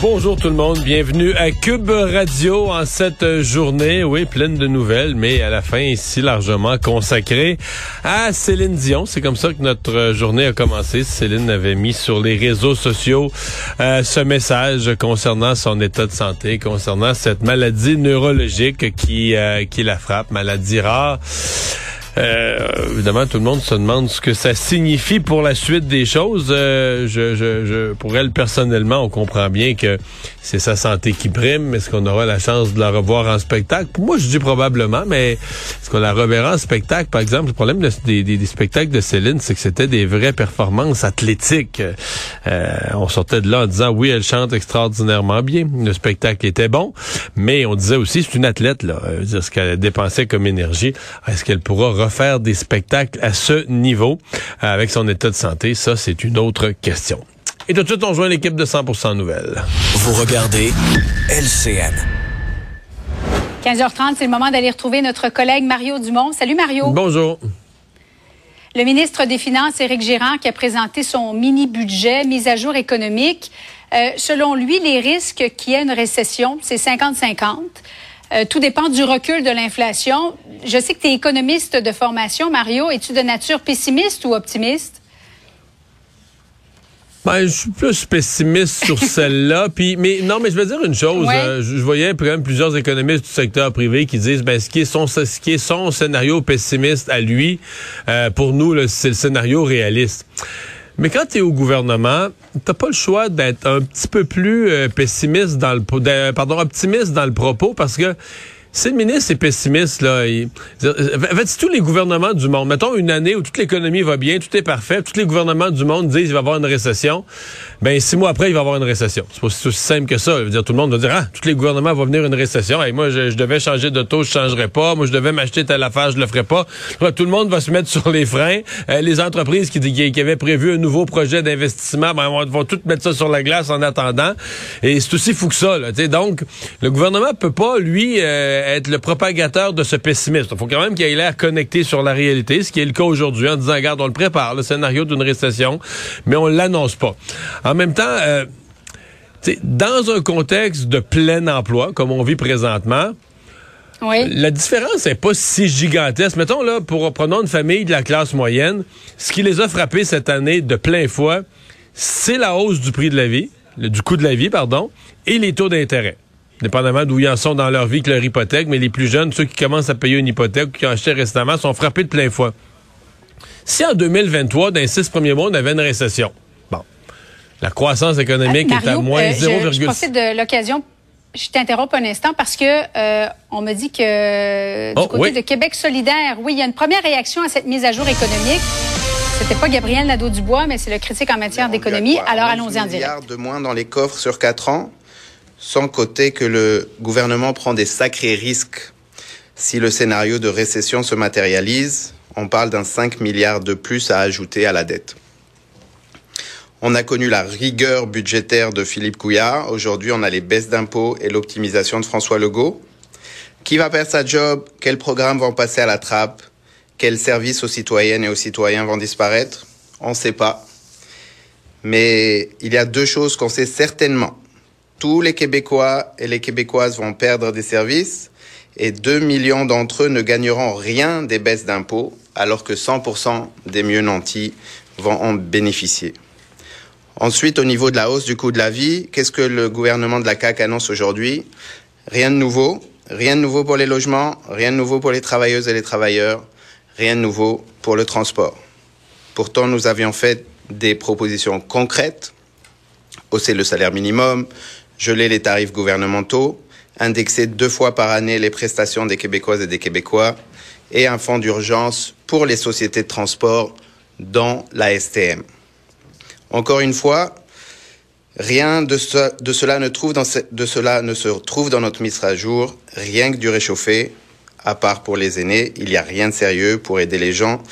Bonjour tout le monde, bienvenue à Cube Radio en cette journée, oui, pleine de nouvelles, mais à la fin ici largement consacrée à Céline Dion. C'est comme ça que notre journée a commencé. Céline avait mis sur les réseaux sociaux euh, ce message concernant son état de santé, concernant cette maladie neurologique qui, euh, qui la frappe, maladie rare. Euh, évidemment, tout le monde se demande ce que ça signifie pour la suite des choses. Euh, je, je, je, pour elle, personnellement, on comprend bien que c'est sa santé qui prime. Est-ce qu'on aura la chance de la revoir en spectacle? Pour moi, je dis probablement, mais est-ce qu'on la reverra en spectacle? Par exemple, le problème des, des, des, spectacles de Céline, c'est que c'était des vraies performances athlétiques. Euh, on sortait de là en disant, oui, elle chante extraordinairement bien. Le spectacle était bon, mais on disait aussi, c'est une athlète, là. dire ce qu'elle dépensait comme énergie. Est-ce qu'elle pourra faire des spectacles à ce niveau euh, avec son état de santé? Ça, c'est une autre question. Et tout de suite, on rejoint l'équipe de 100% Nouvelles. Vous regardez LCN. 15h30, c'est le moment d'aller retrouver notre collègue Mario Dumont. Salut Mario. Bonjour. Le ministre des Finances, Éric Girard, qui a présenté son mini-budget, mise à jour économique. Euh, selon lui, les risques qu'il y ait une récession, c'est 50-50. Euh, tout dépend du recul de l'inflation. Je sais que tu es économiste de formation, Mario. Es-tu de nature pessimiste ou optimiste? Ben, je suis plus pessimiste sur celle-là. Puis, mais non, mais je veux dire une chose. Euh, je, voyais quand même plusieurs économistes du secteur privé qui disent, ben, ce qui est son, ce qui est son scénario pessimiste à lui, euh, pour nous, c'est le scénario réaliste. Mais quand tu es au gouvernement, t'as pas le choix d'être un petit peu plus euh, pessimiste dans le pardon optimiste dans le propos parce que si le ministre est pessimiste, là, il, en fait, tous les gouvernements du monde, mettons une année où toute l'économie va bien, tout est parfait, tous les gouvernements du monde disent qu'il va y avoir une récession, ben six mois après, il va y avoir une récession. C'est pas aussi simple que ça. dire, tout le monde va dire, ah, tous les gouvernements vont venir une récession. Et moi, je, devais changer de taux, je changerai pas. Moi, je devais m'acheter telle affaire, je le ferai pas. tout le monde va se mettre sur les freins. Euh, les entreprises qui, qui, avaient prévu un nouveau projet d'investissement, ben, vont, vont toutes mettre ça sur la glace en attendant. Et c'est aussi fou que ça. Là, donc, le gouvernement peut pas, lui, euh, être le propagateur de ce pessimisme. Il faut quand même qu'il ait l'air connecté sur la réalité, ce qui est le cas aujourd'hui, en disant, regarde, on le prépare, le scénario d'une récession, mais on l'annonce pas. En même temps, euh, dans un contexte de plein emploi, comme on vit présentement, La différence n'est pas si gigantesque. Mettons là, pour prenons une famille de la classe moyenne, ce qui les a frappés cette année de plein fouet, c'est la hausse du prix de la vie, du coût de la vie, pardon, et les taux d'intérêt dépendamment d'où ils en sont dans leur vie que leur hypothèque, mais les plus jeunes, ceux qui commencent à payer une hypothèque ou qui ont acheté récemment, sont frappés de plein fouet. Si en 2023, dans les six premiers mois, on avait une récession, bon, la croissance économique est à moins 0,6. Euh, je, je profite de l'occasion je t'interromps un instant parce que euh, on me dit que du oh, côté de Québec solidaire, oui, il y a une première réaction à cette mise à jour économique. C'était pas Gabriel Nadeau-Dubois, mais c'est le critique en matière d'économie. Alors allons-y en direct. de moins dans les coffres sur quatre ans? Sans côté que le gouvernement prend des sacrés risques. Si le scénario de récession se matérialise, on parle d'un 5 milliards de plus à ajouter à la dette. On a connu la rigueur budgétaire de Philippe Couillard. Aujourd'hui, on a les baisses d'impôts et l'optimisation de François Legault. Qui va perdre sa job? Quels programmes vont passer à la trappe? Quels services aux citoyennes et aux citoyens vont disparaître? On ne sait pas. Mais il y a deux choses qu'on sait certainement tous les Québécois et les Québécoises vont perdre des services et 2 millions d'entre eux ne gagneront rien des baisses d'impôts, alors que 100% des mieux nantis vont en bénéficier. Ensuite, au niveau de la hausse du coût de la vie, qu'est-ce que le gouvernement de la CAQ annonce aujourd'hui? Rien de nouveau. rien de nouveau pour les logements, rien de nouveau pour les travailleuses et les travailleurs, rien de nouveau pour le transport. Pourtant, nous avions fait des propositions concrètes, hausser le salaire minimum, geler les tarifs gouvernementaux, indexer deux fois par année les prestations des Québécoises et des Québécois, et un fonds d'urgence pour les sociétés de transport dans la STM. Encore une fois, rien de, cela ne se trouve dans notre mise à jour, rien que du réchauffé, à part pour les aînés, il n'y a rien de sérieux pour aider les gens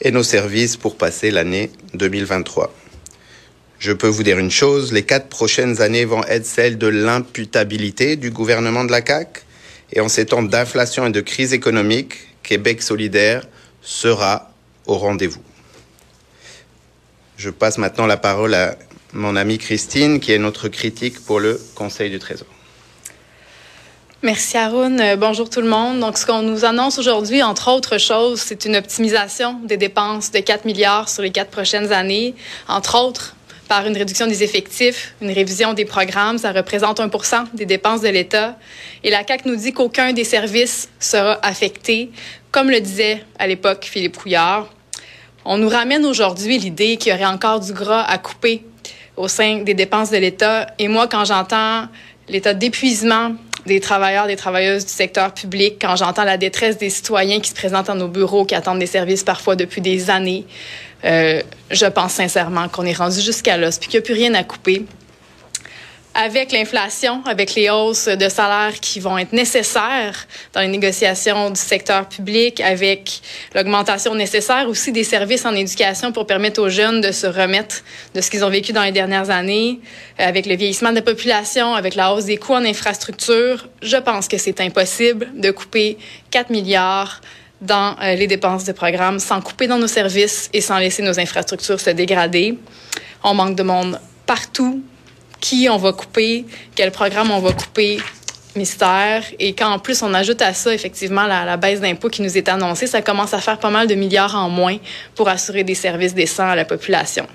et nos services pour passer l'année 2023. Je peux vous dire une chose, les quatre prochaines années vont être celles de l'imputabilité du gouvernement de la CAQ. Et en ces temps d'inflation et de crise économique, Québec solidaire sera au rendez-vous. Je passe maintenant la parole à mon amie Christine, qui est notre critique pour le Conseil du Trésor. Merci Arun. Euh, bonjour tout le monde. Donc, ce qu'on nous annonce aujourd'hui, entre autres choses, c'est une optimisation des dépenses de 4 milliards sur les quatre prochaines années. Entre autres, par une réduction des effectifs, une révision des programmes. Ça représente 1% des dépenses de l'État. Et la CAQ nous dit qu'aucun des services sera affecté, comme le disait à l'époque Philippe Couillard. On nous ramène aujourd'hui l'idée qu'il y aurait encore du gras à couper au sein des dépenses de l'État. Et moi, quand j'entends l'état d'épuisement des travailleurs, des travailleuses du secteur public, quand j'entends la détresse des citoyens qui se présentent dans nos bureaux, qui attendent des services parfois depuis des années, euh, je pense sincèrement qu'on est rendu jusqu'à l'os, puis qu'il n'y a plus rien à couper. Avec l'inflation, avec les hausses de salaires qui vont être nécessaires dans les négociations du secteur public, avec l'augmentation nécessaire aussi des services en éducation pour permettre aux jeunes de se remettre de ce qu'ils ont vécu dans les dernières années, avec le vieillissement de la population, avec la hausse des coûts en infrastructure, je pense que c'est impossible de couper 4 milliards dans euh, les dépenses de programme sans couper dans nos services et sans laisser nos infrastructures se dégrader. On manque de monde partout, qui on va couper, quel programme on va couper, mystère. Et quand en plus on ajoute à ça effectivement la, la baisse d'impôts qui nous est annoncée, ça commence à faire pas mal de milliards en moins pour assurer des services décents à la population.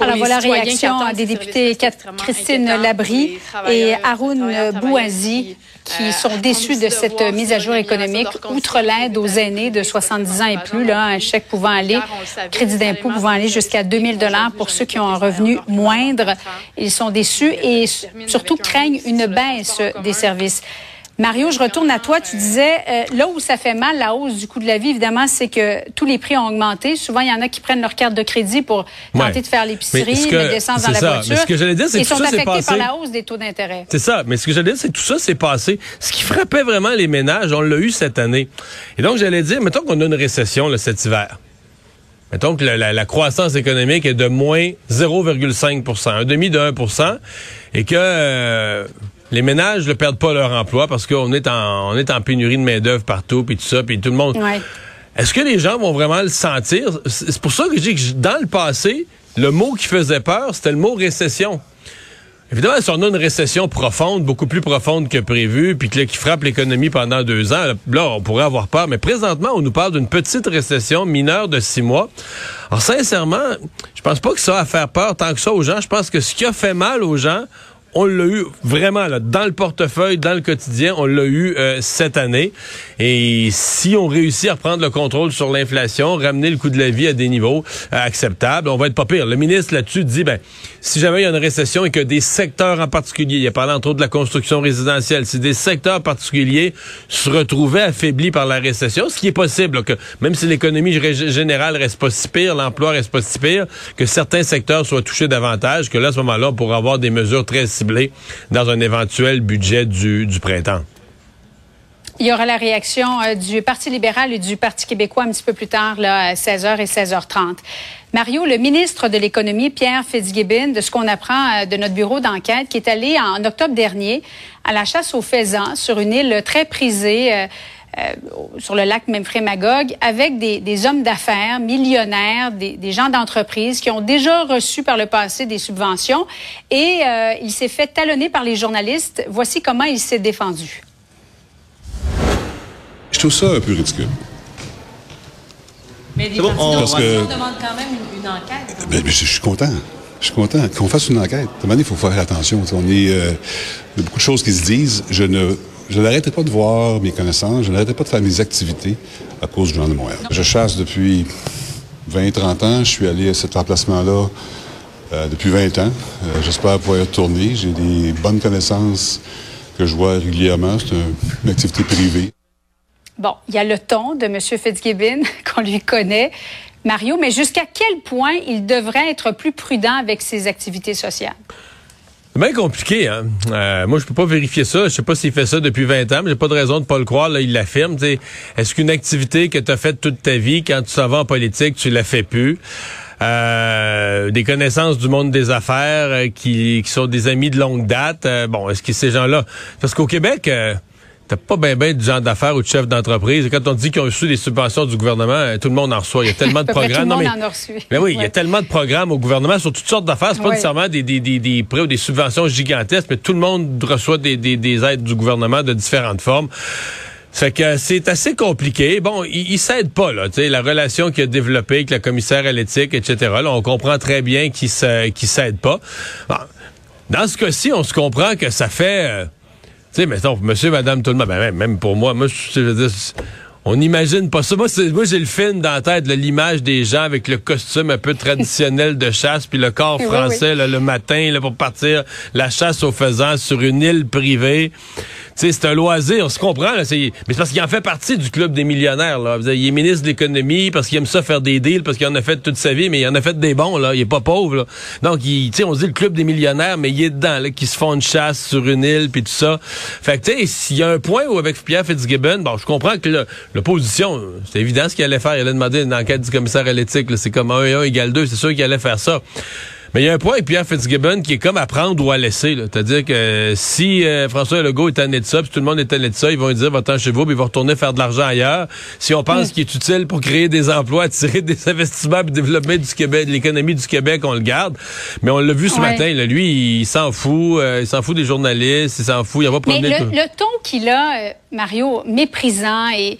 Alors voilà la réaction des députés Christine Labrie et Haroun Bouazi qui euh, sont déçus de cette mise à jour économique, outre l'aide aux aînés de 70 ans et plus, là, un chèque pouvant aller, crédit d'impôt pouvant aller jusqu'à 2000 dollars pour ceux qui ont un revenu moindre. Ils sont déçus et surtout craignent une baisse des services. Mario, je retourne à toi. Tu disais, euh, là où ça fait mal, la hausse du coût de la vie, évidemment, c'est que tous les prix ont augmenté. Souvent, il y en a qui prennent leur carte de crédit pour tenter de faire l'épicerie, mettre l'essence dans la voiture. Mais ce que j'allais dire, c'est que tout sont ça, affectés par la hausse des taux d'intérêt. C'est ça. Mais ce que j'allais dire, c'est que tout ça s'est passé. Ce qui frappait vraiment les ménages, on l'a eu cette année. Et donc, j'allais dire, mettons qu'on a une récession là, cet hiver. Mettons que la, croissance économique est de moins 0,5% un demi de 1% et que... Euh, les ménages ne perdent pas leur emploi parce qu'on est en, on est en pénurie de main-d'œuvre partout, puis tout ça, puis tout le monde. Est-ce que les gens vont vraiment le sentir? C'est pour ça que je dis que dans le passé, le mot qui faisait peur, c'était le mot récession. Évidemment, si on a une récession profonde, beaucoup plus profonde que prévu, puis qui frappe l'économie pendant deux ans, là, on pourrait avoir peur. Mais présentement, on nous parle d'une petite récession mineure de six mois. Alors, sincèrement, je pense pas que ça va faire peur tant que ça aux gens. Je pense que ce qui a fait mal aux gens, on l'a eu vraiment là, dans le portefeuille, dans le quotidien, on l'a eu euh, cette année. Et si on réussit à reprendre le contrôle sur l'inflation, ramener le coût de la vie à des niveaux euh, acceptables, on va être pas pire. Le ministre là-dessus dit, ben, si jamais il y a une récession et que des secteurs en particulier, il a parlé entre autres de la construction résidentielle, si des secteurs particuliers se retrouvaient affaiblis par la récession, ce qui est possible, que même si l'économie générale reste pas si pire, l'emploi reste pas si pire, que certains secteurs soient touchés davantage, que là, à ce moment-là, on pourra avoir des mesures très dans un éventuel budget du, printemps. Il y aura la réaction euh, du Parti libéral et du Parti québécois un petit peu plus tard, là, à 16h et 16h30. Mario, le ministre de l'Économie, Pierre Fitzgibbon, de ce qu'on apprend euh, de notre bureau d'enquête, qui est allé en octobre dernier à la chasse aux faisans sur une île très prisée. Euh, sur le lac Memphremagog avec des, des hommes d'affaires millionnaires, des, des gens d'entreprise qui ont déjà reçu par le passé des subventions et euh, il s'est fait talonner par les journalistes. Voici comment il s'est défendu. Je trouve ça un peu ridicule. Mais les bon, on, parce que... demande quand même une, enquête. Ben, je, suis content. Je suis content qu'on fasse une enquête. À un moment il faut faire attention. On est, euh, il y a beaucoup de choses qui se disent. Je ne Je n'arrêtais pas de voir mes connaissances, je n'arrêtais pas de faire mes activités à cause du Journal de Montréal. Je chasse depuis 20-30 ans. Je suis allé à cet emplacement-là euh, depuis 20 ans. Euh, j'espère pouvoir y retourner. J'ai des bonnes connaissances que je vois régulièrement. C'est une activité privée. Bon, il y a le ton de M. Fitzgibbon qu'on lui connaît. Mario, mais jusqu'à quel point il devrait être plus prudent avec ses activités sociales? C'est bien compliqué, hein. Euh, moi, je peux pas vérifier ça. Je sais pas s'il fait ça depuis 20 ans, mais j'ai pas de raison de pas le croire. Là, il l'affirme. Est-ce qu'une activité que tu as faite toute ta vie, quand tu s'en vas en politique, tu la fais plus? Euh, des connaissances du monde des affaires euh, qui, qui, sont des amis de longue date. bon, est-ce que ces gens-là... Parce qu'au Québec... T'as pas bien ben de gens d'affaires ou de chefs d'entreprise. Quand on dit qu'ils ont reçu des subventions du gouvernement, euh, tout le monde en reçoit. Il y a tellement de programmes. Tout le monde en a reçu. Mais oui, il y a tellement de programmes au gouvernement sur toutes sortes d'affaires. C'est pas nécessairement des, des, des, des, prêts ou des subventions gigantesques, mais tout le monde reçoit des, des, des aides du gouvernement de différentes formes. C'est que c'est assez compliqué. Bon, il, il s'aide pas là, tu sais, la relation qu'il a développée avec la commissaire à l'éthique, etc. Là, on comprend très bien qu'il ne s'aide pas. dans ce cas-ci, on se comprend que ça fait euh, sais, mettons, monsieur, madame, tout le monde, ben, même, pour moi, moi, je veux dire, on n'imagine pas ça. Moi, moi j'ai le film dans la tête, l'image des gens avec le costume un peu traditionnel de chasse, puis le corps français le matin là, pour partir la chasse aux faisans sur une île privée c'est un loisir, on se comprend. Là, mais c'est parce qu'il en fait partie du club des millionnaires. Là. Il est ministre de l'économie parce qu'il aime ça faire des deals, parce qu'il en a fait toute sa vie, mais il en a fait des bons. Là. Il est pas pauvre. Là. Donc, il, on dit le club des millionnaires, mais il est dedans, là, qui se font une chasse sur une île, puis tout ça. Fait que, tu sais, s'il y a un point où avec Pierre Fitzgibbon, bon, je comprends que l'opposition, c'est évident ce qu'il allait faire. Il allait demander une enquête du commissaire à l'éthique. C'est comme 1 et 1 égale 2. C'est sûr qu'il allait faire ça. Mais il y a un point avec Pierre Fitzgibbon qui est comme à prendre ou à laisser. C'est-à-dire que si euh, François Legault est tanné de ça, puis tout le monde est tanné de ça, ils vont lui dire va-t'en chez vous, puis ils vont retourner faire de l'argent ailleurs. Si on pense qu'il est utile pour créer des emplois, attirer des investissements, puis développer du Québec, l'économie du Québec, on le garde. Mais on l'a vu ce matin. Là, lui, il s'en fout. Euh, il s'en fout des journalistes. Il s'en fout. Il va promener. Mais le, le ton qu'il a, euh, Mario, méprisant et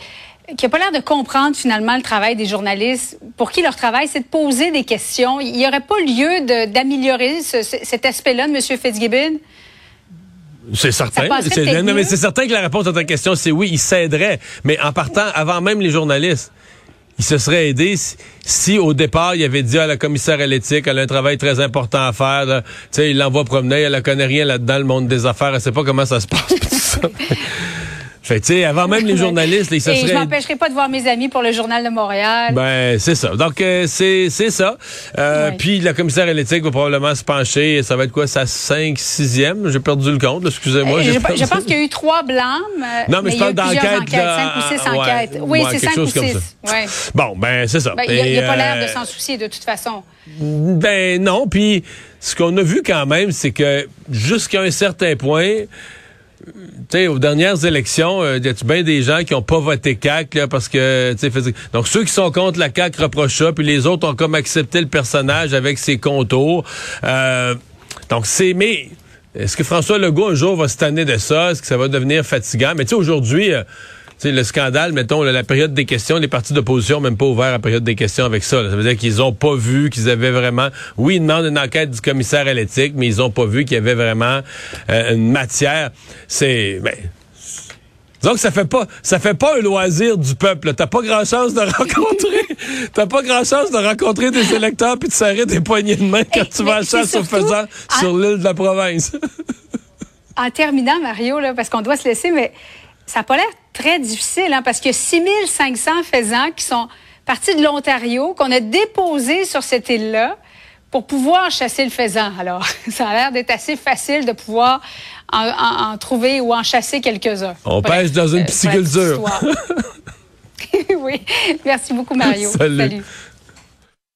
qui n'a pas l'air de comprendre finalement le travail des journalistes, pour qui leur travail, c'est de poser des questions. Il n'y aurait pas lieu d'améliorer cet aspect-là de M. Fitzgibbon? C'est certain. C'est, mais c'est certain que la réponse à ta question, c'est oui, il s'aiderait. Mais en partant, avant même les journalistes, il se serait aidé si, au départ il avait dit à la commissaire à l'éthique elle a un travail très important à faire tu sais il l'envoie promener elle ne connaît rien là-dedans le monde des affaires elle sait pas comment ça se passe Fait tu sais, avant même les journalistes, ils se Et je m'empêcherai pas de voir mes amis pour le Journal de Montréal. Ben, c'est ça. Donc, euh, c'est ça. Euh, Puis, la commissaire à l'éthique va probablement se pencher. Ça va être quoi, sa 5, 6e? J'ai perdu le compte, excusez-moi. Euh, je, je, pense qu'il y a eu trois blâmes. non, mais, je parle d'enquête. Cinq ou six enquêtes. Oui, c'est cinq ou six. Ouais. Bon, ben, c'est ça. Ben, il n'y a, pas l'air de s'en soucier, de toute façon. Ben, non. Puis, ce qu'on a vu quand même, c'est que jusqu'à un certain point, tu sais, aux dernières élections, il euh, y a bien des gens qui ont pas voté CAC parce que, tu sais, donc ceux qui sont contre la CAC reprochent ça, puis les autres ont comme accepté le personnage avec ses contours. Euh, donc c'est, mais est-ce que François Legault un jour va se tanner de ça? Est-ce que ça va devenir fatigant? Mais tu sais, aujourd'hui. Euh, le scandale, mettons, la période des questions, les partis d'opposition même pas ouvert la période des questions avec ça. Ça veut dire qu'ils ont pas vu qu'ils avaient vraiment... Oui, ils demandent une enquête du commissaire à l'éthique, mais ils ont pas vu qu'il y avait vraiment euh, une matière. C'est... Ben, donc ça fait pas ça fait pas un loisir du peuple. T'as pas grand chance de rencontrer t'as pas grand chance de rencontrer des électeurs puis de serrer des poignées de main quand tu vas à chasse au faisant sur l'île de la province. en terminant Mario là, parce qu'on doit se laisser, mais ça n'a pas l'air très difficile, hein, parce qu'il y a 6500 faisans qui sont partis de l'Ontario, qu'on a déposés sur cette île-là pour pouvoir chasser le faisan. Alors, ça a l'air d'être assez facile de pouvoir en, trouver ou en chasser quelques-uns. On pêche dans une euh, pisciculture. oui. Merci beaucoup, Mario. Salut.